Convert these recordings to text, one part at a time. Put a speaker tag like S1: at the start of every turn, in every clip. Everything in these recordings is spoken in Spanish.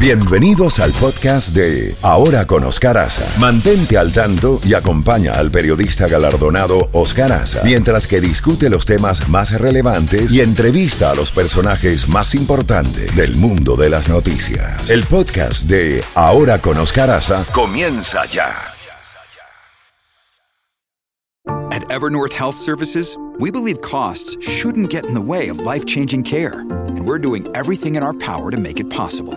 S1: Bienvenidos al podcast de Ahora con Oscar Aza. Mantente al tanto y acompaña al periodista galardonado Oscar Aza mientras que discute los temas más relevantes y entrevista a los personajes más importantes del mundo de las noticias. El podcast de Ahora con Oscar Aza comienza ya.
S2: At Evernorth Health Services, we believe costs shouldn't get in the way of life-changing care, and we're doing everything in our power to make it possible.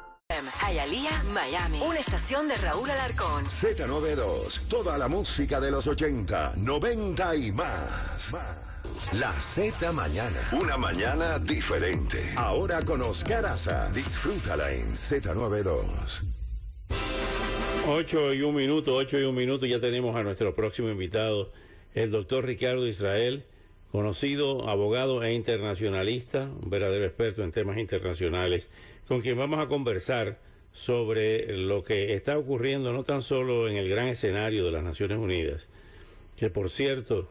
S3: De Raúl Alarcón.
S1: Z92, toda la música de los 80, 90 y más. La Z Mañana, una mañana diferente. Ahora con Oscar Aza, disfrútala en Z92.
S4: 8 y un minuto, 8 y un minuto, ya tenemos a nuestro próximo invitado, el doctor Ricardo Israel, conocido abogado e internacionalista, un verdadero experto en temas internacionales, con quien vamos a conversar sobre lo que está ocurriendo no tan solo en el gran escenario de las Naciones Unidas, que por cierto,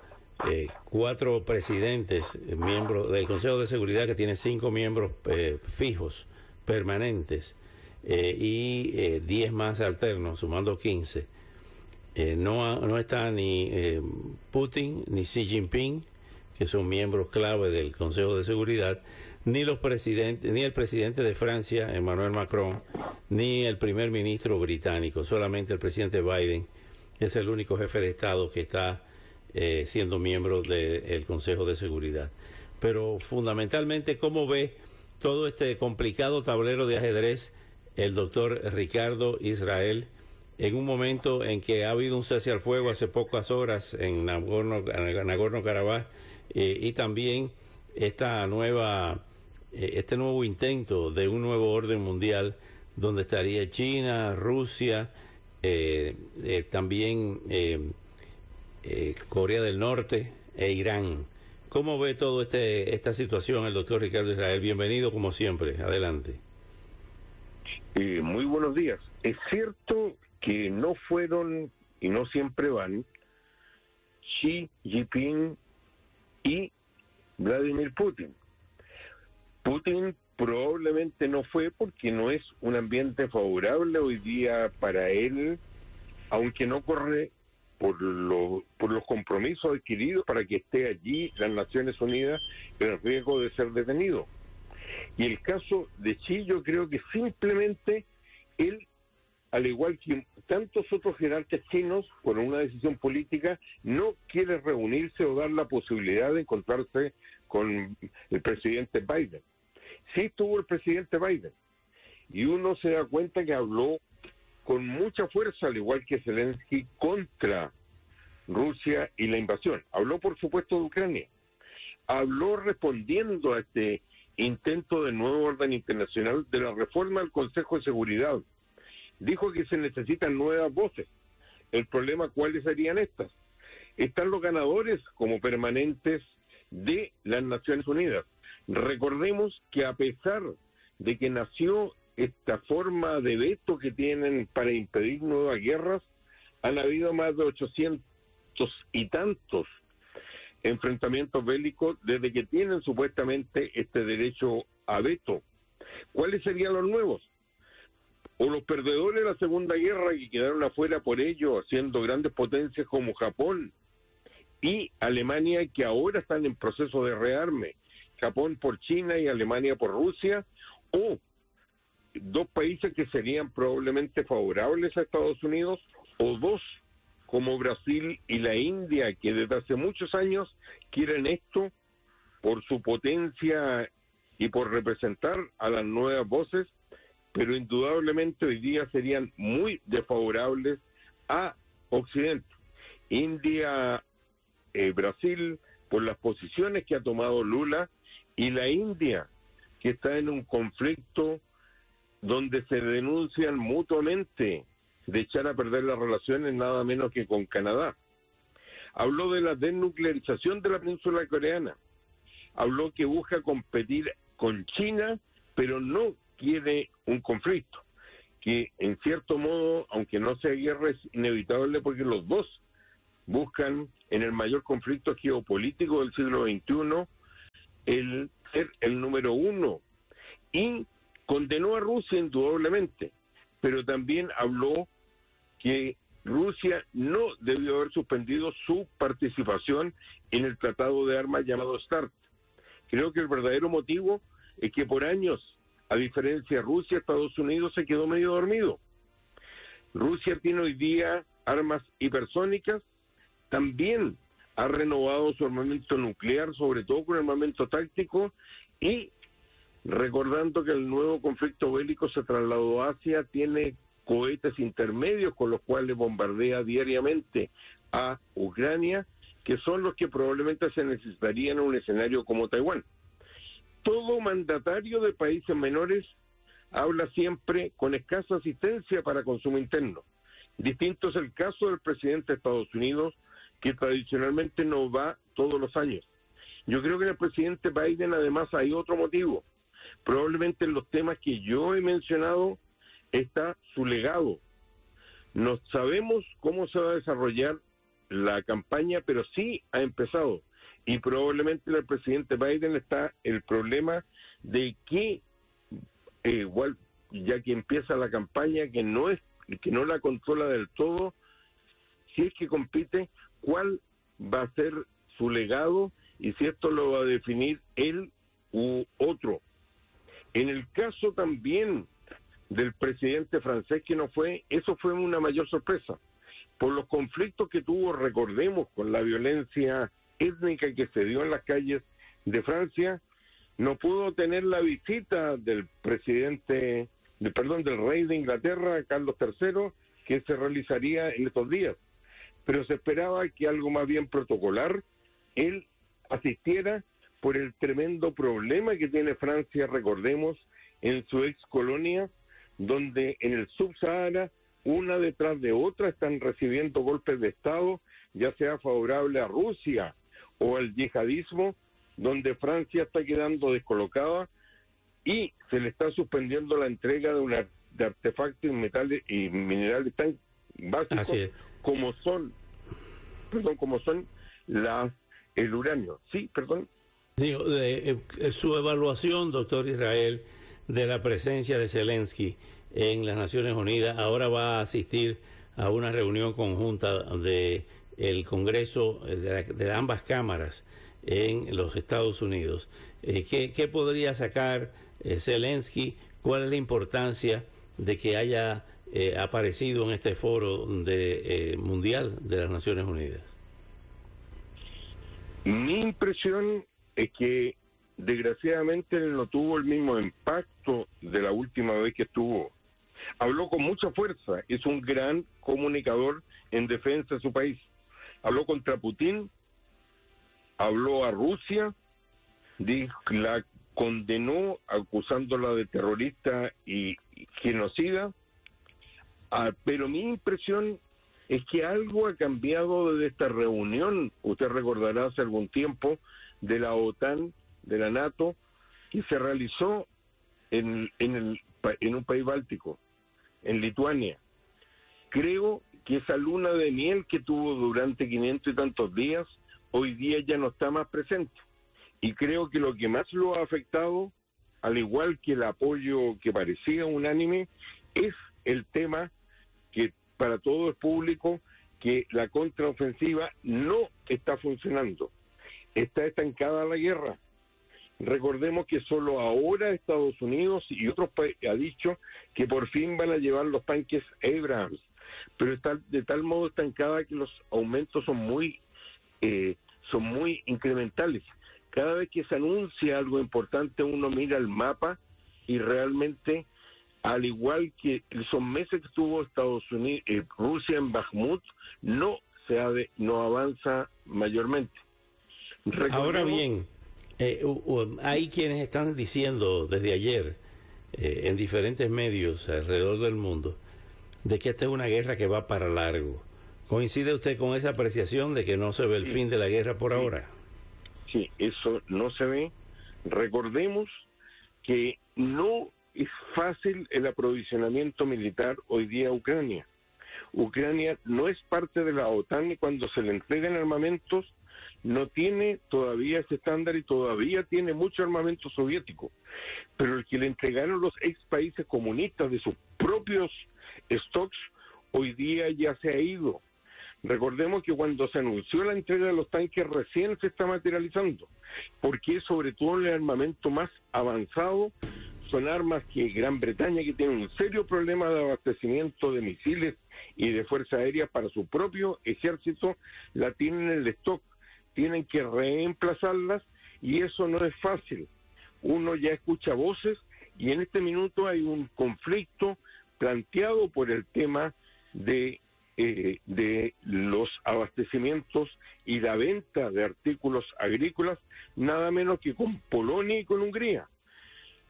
S4: eh, cuatro presidentes, eh, miembros del Consejo de Seguridad, que tiene cinco miembros eh, fijos, permanentes, y diez más alternos, sumando 15. Eh, no, no está ni Putin ni Xi Jinping, que son miembros clave del Consejo de Seguridad, ni los presidentes, ni el presidente de Francia, Emmanuel Macron, ni el primer ministro británico, solamente el presidente Biden es el único jefe de Estado que está eh, siendo miembro del Consejo de Seguridad. Pero fundamentalmente, ¿cómo ve todo este complicado tablero de ajedrez el doctor Ricardo Israel en un momento en que ha habido un cese al fuego hace pocas horas en Nagorno- Nagorno-Karabaj eh, y también esta nueva este nuevo intento de un nuevo orden mundial donde estaría China, Rusia, eh, eh, también eh, eh, Corea del Norte e Irán. ¿Cómo ve todo este esta situación el doctor Ricardo Israel? Bienvenido como siempre. Adelante.
S5: Eh, muy buenos días. Es cierto que no fueron y no siempre van Xi Jinping y Vladimir Putin. Putin probablemente no fue porque no es un ambiente favorable hoy día para él, aunque no corre por, lo- por los compromisos adquiridos para que esté allí las Naciones Unidas en el riesgo de ser detenido. Y el caso de Xi, yo creo que simplemente él, al igual que tantos otros jerarcas chinos, por una decisión política, no quiere reunirse o dar la posibilidad de encontrarse con el presidente Biden. Sí estuvo el presidente Biden. Y uno se da cuenta que habló con mucha fuerza, al igual que Zelensky, contra Rusia y la invasión. Habló, por supuesto, de Ucrania. Habló respondiendo a este intento de nuevo orden internacional de la reforma al Consejo de Seguridad. Dijo que se necesitan nuevas voces. El problema, ¿cuáles serían estas? Están los ganadores como permanentes de las Naciones Unidas. Recordemos que a pesar de que nació esta forma de veto que tienen para impedir nuevas guerras, han habido más de 800 y tantos enfrentamientos bélicos desde que tienen supuestamente este derecho a veto. ¿Cuáles serían los nuevos? O los perdedores de la Segunda Guerra que quedaron afuera por ello, haciendo grandes potencias como Japón y Alemania que ahora están en proceso de rearme. Japón por China y Alemania por Rusia, o dos países que serían probablemente favorables a Estados Unidos, o dos como Brasil y la India, que desde hace muchos años quieren esto por su potencia y por representar a las nuevas voces, pero indudablemente hoy día serían muy desfavorables a Occidente. India, eh, Brasil, por las posiciones que ha tomado Lula, y la India, que está en un conflicto donde se denuncian mutuamente de echar a perder las relaciones nada menos que con Canadá. Habló de la desnuclearización de la península coreana. Habló que busca competir con China, pero no quiere un conflicto. Que en cierto modo, aunque no sea guerra, es inevitable porque los dos buscan en el mayor conflicto geopolítico del siglo XXI el ser el número uno. Y condenó a Rusia indudablemente, pero también habló que Rusia no debió haber suspendido su participación en el tratado de armas llamado START. Creo que el verdadero motivo es que por años, a diferencia de Rusia, Estados Unidos se quedó medio dormido. Rusia tiene hoy día armas hipersónicas, también ha renovado su armamento nuclear, sobre todo con armamento táctico, y recordando que el nuevo conflicto bélico se trasladó a Asia, tiene cohetes intermedios con los cuales bombardea diariamente a Ucrania, que son los que probablemente se necesitarían en un escenario como Taiwán. Todo mandatario de países menores habla siempre con escasa asistencia para consumo interno. Distinto es el caso del presidente de Estados Unidos, que tradicionalmente no va todos los años. Yo creo que en el presidente Biden además hay otro motivo. Probablemente en los temas que yo he mencionado está su legado. No sabemos cómo se va a desarrollar la campaña, pero sí ha empezado. Y probablemente el presidente Biden está el problema de que, eh, igual, ya que empieza la campaña, que no es que no la controla del todo, si es que compite, cuál va a ser su legado y si esto lo va a definir él u otro. En el caso también del presidente francés que no fue, eso fue una mayor sorpresa. Por los conflictos que tuvo, recordemos, con la violencia étnica que se dio en las calles de Francia, no pudo tener la visita del presidente, de, perdón, del rey de Inglaterra, Carlos III, que se realizaría en estos días. Pero se esperaba que algo más bien protocolar, él asistiera por el tremendo problema que tiene Francia, recordemos, en su ex colonia, donde en el subsahara, una detrás de otra, están recibiendo golpes de Estado, ya sea favorable a Rusia o al yihadismo, donde Francia está quedando descolocada y se le está suspendiendo la entrega de, una, de artefactos y metales y minerales tan básicos como son, perdón, como son el uranio. Sí, perdón.
S4: Digo, eh, su evaluación, doctor Israel, de la presencia de Zelensky en las Naciones Unidas, ahora va a asistir a una reunión conjunta de el Congreso eh, de, ambas cámaras en los Estados Unidos. Eh, ¿qué, podría sacar Zelensky? ¿Cuál es la importancia de que haya aparecido en este foro de, mundial de las Naciones Unidas?
S5: Mi impresión es que desgraciadamente no tuvo el mismo impacto de la última vez que estuvo. Habló con mucha fuerza, es un gran comunicador en defensa de su país. Habló contra Putin, habló a Rusia, la condenó acusándola de terrorista y genocida, ah, pero mi impresión es que algo ha cambiado desde esta reunión, usted recordará hace algún tiempo, de la OTAN, de la NATO, que se realizó en, en, el, en un país báltico, en Lituania. Creo que esa luna de miel que tuvo durante 500 y tantos días, hoy día ya no está más presente. Y creo que lo que más lo ha afectado, al igual que el apoyo que parecía unánime, es el tema para todo el público que la contraofensiva no está funcionando. Está estancada la guerra. Recordemos que solo ahora Estados Unidos y otros países ha dicho que por fin van a llevar los tanques Abrams, pero está de tal modo estancada que los aumentos son muy eh, son muy incrementales. Cada vez que se anuncia algo importante uno mira el mapa y realmente al igual que esos meses que estuvo Estados Unidos, eh, Rusia en Bakhmut, no se no avanza mayormente.
S4: Ahora bien, eh, hay quienes están diciendo desde ayer eh, en diferentes medios alrededor del mundo de que esta es una guerra que va para largo, ¿Coincide usted con esa apreciación de que no se ve el fin de la guerra por ahora?
S5: Sí, eso no se ve. Recordemos que no es fácil el aprovisionamiento militar hoy día a Ucrania. Ucrania no es parte de la OTAN y cuando se le entregan armamentos no tiene todavía ese estándar y todavía tiene mucho armamento soviético. Pero el que le entregaron los ex países comunistas de sus propios stocks hoy día ya se ha ido. Recordemos que cuando se anunció la entrega de los tanques recién se está materializando, porque sobre todo el armamento más avanzado son armas que Gran Bretaña, que tiene un serio problema de abastecimiento de misiles y de fuerza aérea para su propio ejército, la tienen en el stock. Tienen que reemplazarlas y eso no es fácil. Uno ya escucha voces y en este minuto hay un conflicto planteado por el tema de, eh, de los abastecimientos y la venta de artículos agrícolas, nada menos que con Polonia y con Hungría.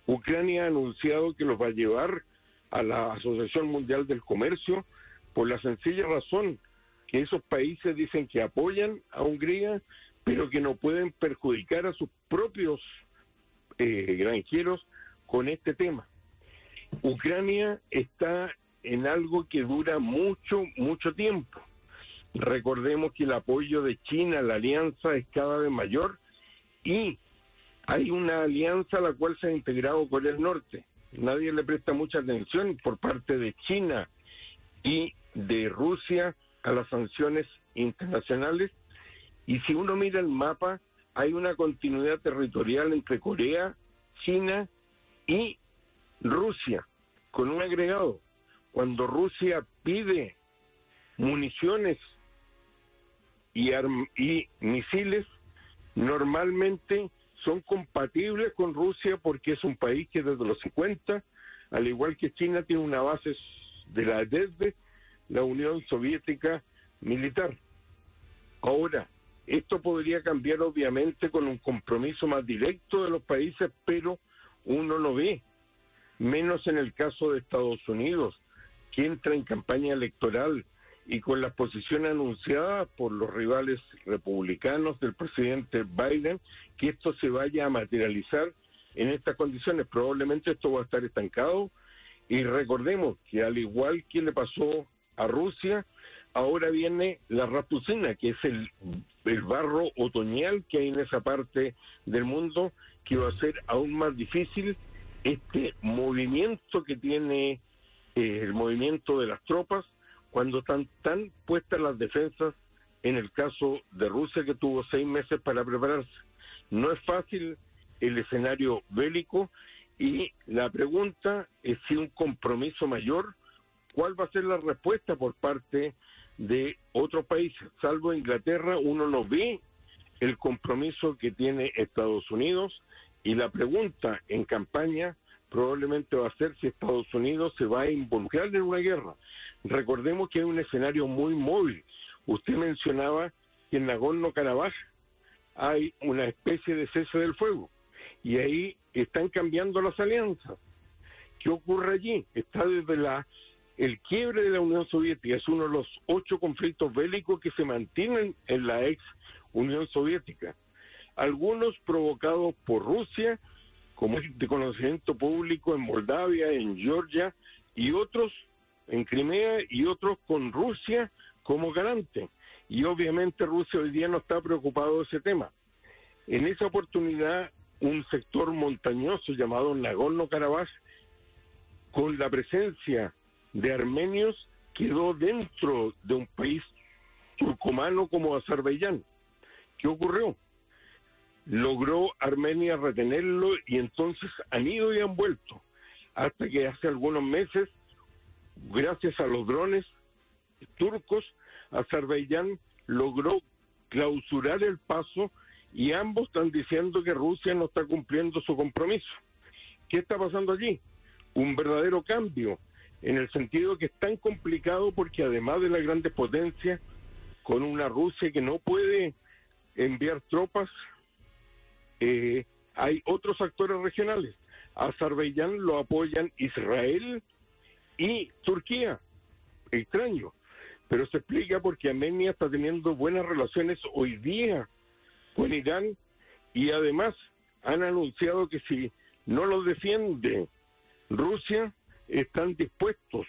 S5: Ucrania ha anunciado que los va a llevar a la Asociación Mundial del Comercio por la sencilla razón que esos países dicen que apoyan a Hungría, pero que no pueden perjudicar a sus propios eh, granjeros con este tema. Ucrania está en algo que dura mucho, mucho tiempo. Recordemos que el apoyo de China a la alianza es cada vez mayor y hay una alianza a la cual se ha integrado Corea del Norte. Nadie le presta mucha atención por parte de China y de Rusia a las sanciones internacionales. Y si uno mira el mapa, hay una continuidad territorial entre Corea, China y Rusia, con un agregado. Cuando Rusia pide municiones y, y misiles, normalmente son compatibles con Rusia porque es un país que desde los 50, al igual que China, tiene una base de la desde la Unión Soviética militar. Ahora, esto podría cambiar obviamente con un compromiso más directo de los países, pero uno no ve, menos en el caso de Estados Unidos, que entra en campaña electoral y con la posición anunciada por los rivales republicanos del presidente Biden, que esto se vaya a materializar en estas condiciones. Probablemente esto va a estar estancado y recordemos que al igual que le pasó a Rusia, ahora viene la rapucina, que es el, el barro otoñal que hay en esa parte del mundo, que va a ser aún más difícil este movimiento que tiene eh, el movimiento de las tropas cuando están tan puestas las defensas en el caso de Rusia que tuvo seis meses para prepararse. No es fácil el escenario bélico y la pregunta es si un compromiso mayor, ¿cuál va a ser la respuesta por parte de otros países? Salvo Inglaterra, uno no ve el compromiso que tiene Estados Unidos y la pregunta en campaña probablemente va a ser si Estados Unidos se va a involucrar en una guerra. Recordemos que hay un escenario muy móvil. Usted mencionaba que en Nagorno-Karabaj hay una especie de cese del fuego y ahí están cambiando las alianzas. ¿Qué ocurre allí? Está desde la el quiebre de la Unión Soviética, es uno de los ocho conflictos bélicos que se mantienen en la ex Unión Soviética. Algunos provocados por Rusia, como es de conocimiento público en Moldavia, en Georgia, y otros en Crimea, y otros con Rusia como garante y obviamente Rusia hoy día no está preocupado de ese tema. En esa oportunidad, un sector montañoso llamado Nagorno-Karabaj, con la presencia de armenios, quedó dentro de un país turcomano como Azerbaiyán. ¿Qué ocurrió? Logró Armenia retenerlo y entonces han ido y han vuelto. Hasta que hace algunos meses, gracias a los drones turcos, Azerbaiyán logró clausurar el paso y ambos están diciendo que Rusia no está cumpliendo su compromiso. ¿Qué está pasando allí? Un verdadero cambio, en el sentido que es tan complicado porque además de las grandes potencias, con una Rusia que no puede enviar tropas, eh, hay otros actores regionales. Azerbaiyán lo apoyan Israel y Turquía. Extraño pero se explica porque Armenia está teniendo buenas relaciones hoy día con Irán y además han anunciado que si no los defiende Rusia, están dispuestos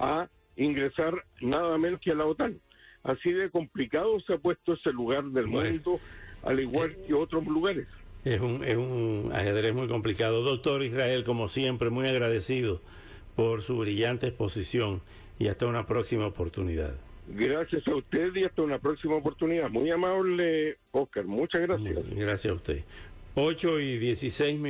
S5: a ingresar nada menos que a la OTAN. Así de complicado se ha puesto ese lugar del mundo, al igual que otros lugares.
S4: Es un, es un ajedrez muy complicado. Doctor Israel, como siempre, muy agradecido por su brillante exposición y hasta una próxima oportunidad.
S5: Gracias a usted y hasta una próxima oportunidad. Muy amable, Oscar. Muchas gracias.
S4: Gracias a usted. 8 y 16 minutos.